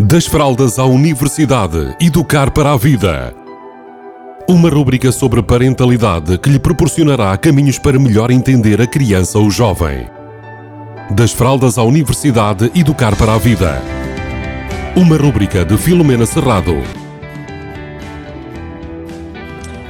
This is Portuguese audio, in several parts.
Das fraldas à universidade, educar para a vida. Uma rúbrica sobre parentalidade que lhe proporcionará caminhos para melhor entender a criança ou jovem. Das fraldas à universidade, educar para a vida. Uma rúbrica de Filomena Serrado.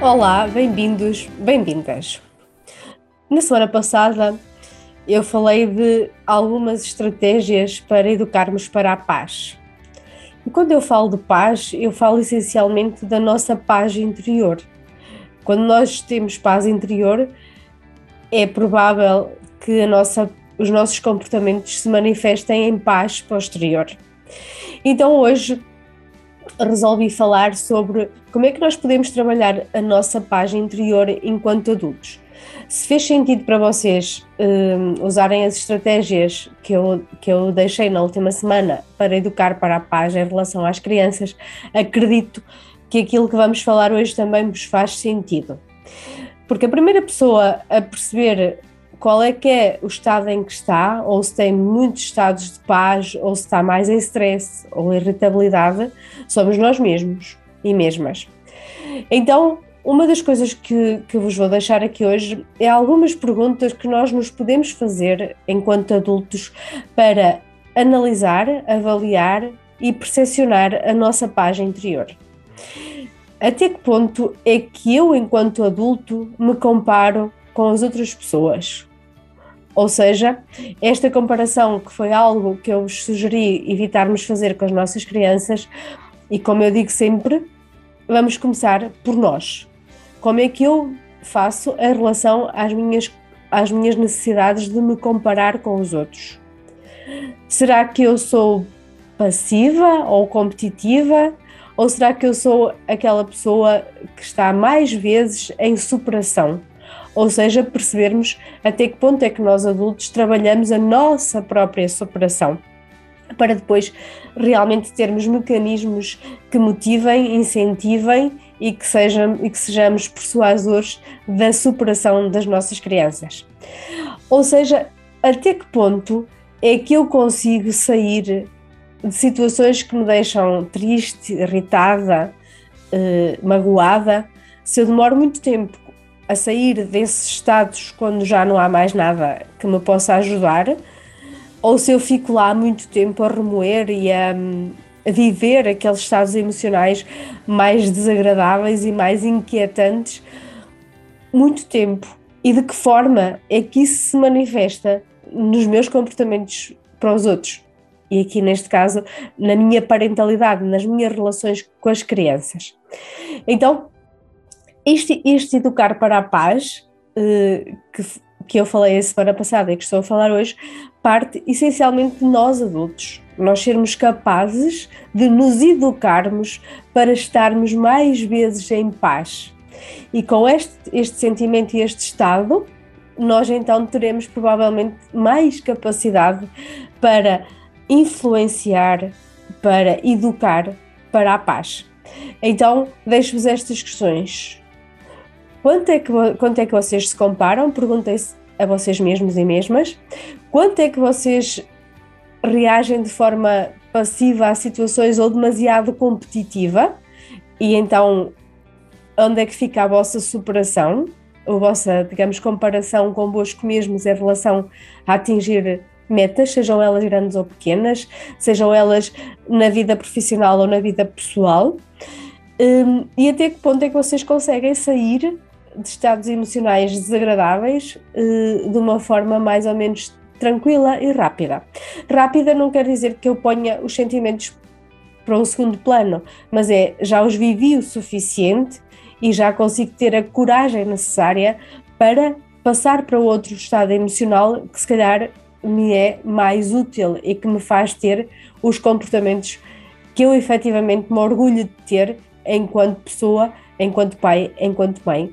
Olá, bem-vindos, bem-vindas. Na semana passada eu falei de algumas estratégias para educarmos para a paz. E quando eu falo de paz, eu falo essencialmente da nossa paz interior. Quando nós temos paz interior, é provável que nossa, os nossos comportamentos se manifestem em paz posterior. Então hoje resolvi falar sobre como é que nós podemos trabalhar a nossa paz interior enquanto adultos. Se fez sentido para vocês um, usarem as estratégias que eu, que eu deixei na última semana para educar para a paz em relação às crianças, acredito que aquilo que vamos falar hoje também vos faz sentido. Porque a primeira pessoa a perceber qual é que é o estado em que está, ou se tem muitos estados de paz, ou se está mais em stress ou irritabilidade, somos nós mesmos e mesmas. Então, uma das coisas que, que vos vou deixar aqui hoje é algumas perguntas que nós nos podemos fazer enquanto adultos para analisar, avaliar e percepcionar a nossa paz interior. Até que ponto é que eu, enquanto adulto, me comparo com as outras pessoas? Ou seja, esta comparação que foi algo que eu vos sugeri evitarmos fazer com as nossas crianças, e como eu digo sempre, vamos começar por nós. Como é que eu faço em relação às minhas, às minhas necessidades de me comparar com os outros? Será que eu sou passiva ou competitiva? Ou será que eu sou aquela pessoa que está mais vezes em superação? Ou seja, percebermos até que ponto é que nós adultos trabalhamos a nossa própria superação para depois realmente termos mecanismos que motivem, incentivem e que, sejam, e que sejamos persuasores da superação das nossas crianças. Ou seja, até que ponto é que eu consigo sair de situações que me deixam triste, irritada, eh, magoada, se eu demoro muito tempo a sair desses estados quando já não há mais nada que me possa ajudar, ou se eu fico lá muito tempo a remoer e a, a viver aqueles estados emocionais mais desagradáveis e mais inquietantes muito tempo. E de que forma é que isso se manifesta nos meus comportamentos para os outros? E aqui, neste caso, na minha parentalidade, nas minhas relações com as crianças. Então, este, este educar para a paz, eh, que, que eu falei a semana passada e que estou a falar hoje, parte essencialmente de nós adultos. Nós sermos capazes de nos educarmos para estarmos mais vezes em paz. E com este, este sentimento e este estado, nós então teremos provavelmente mais capacidade para influenciar, para educar para a paz. Então, deixo-vos estas questões. Quanto é, que, quanto é que vocês se comparam? Perguntem-se a vocês mesmos e mesmas. Quanto é que vocês reagem de forma passiva a situações ou demasiado competitiva? E então, onde é que fica a vossa superação? A vossa, digamos, comparação convosco mesmos em relação a atingir metas, sejam elas grandes ou pequenas, sejam elas na vida profissional ou na vida pessoal, um, e até que ponto é que vocês conseguem sair de estados emocionais desagradáveis uh, de uma forma mais ou menos tranquila e rápida. Rápida não quer dizer que eu ponha os sentimentos para um segundo plano, mas é já os vivi o suficiente e já consigo ter a coragem necessária para passar para outro estado emocional que se calhar me é mais útil e que me faz ter os comportamentos que eu efetivamente me orgulho de ter enquanto pessoa, enquanto pai, enquanto mãe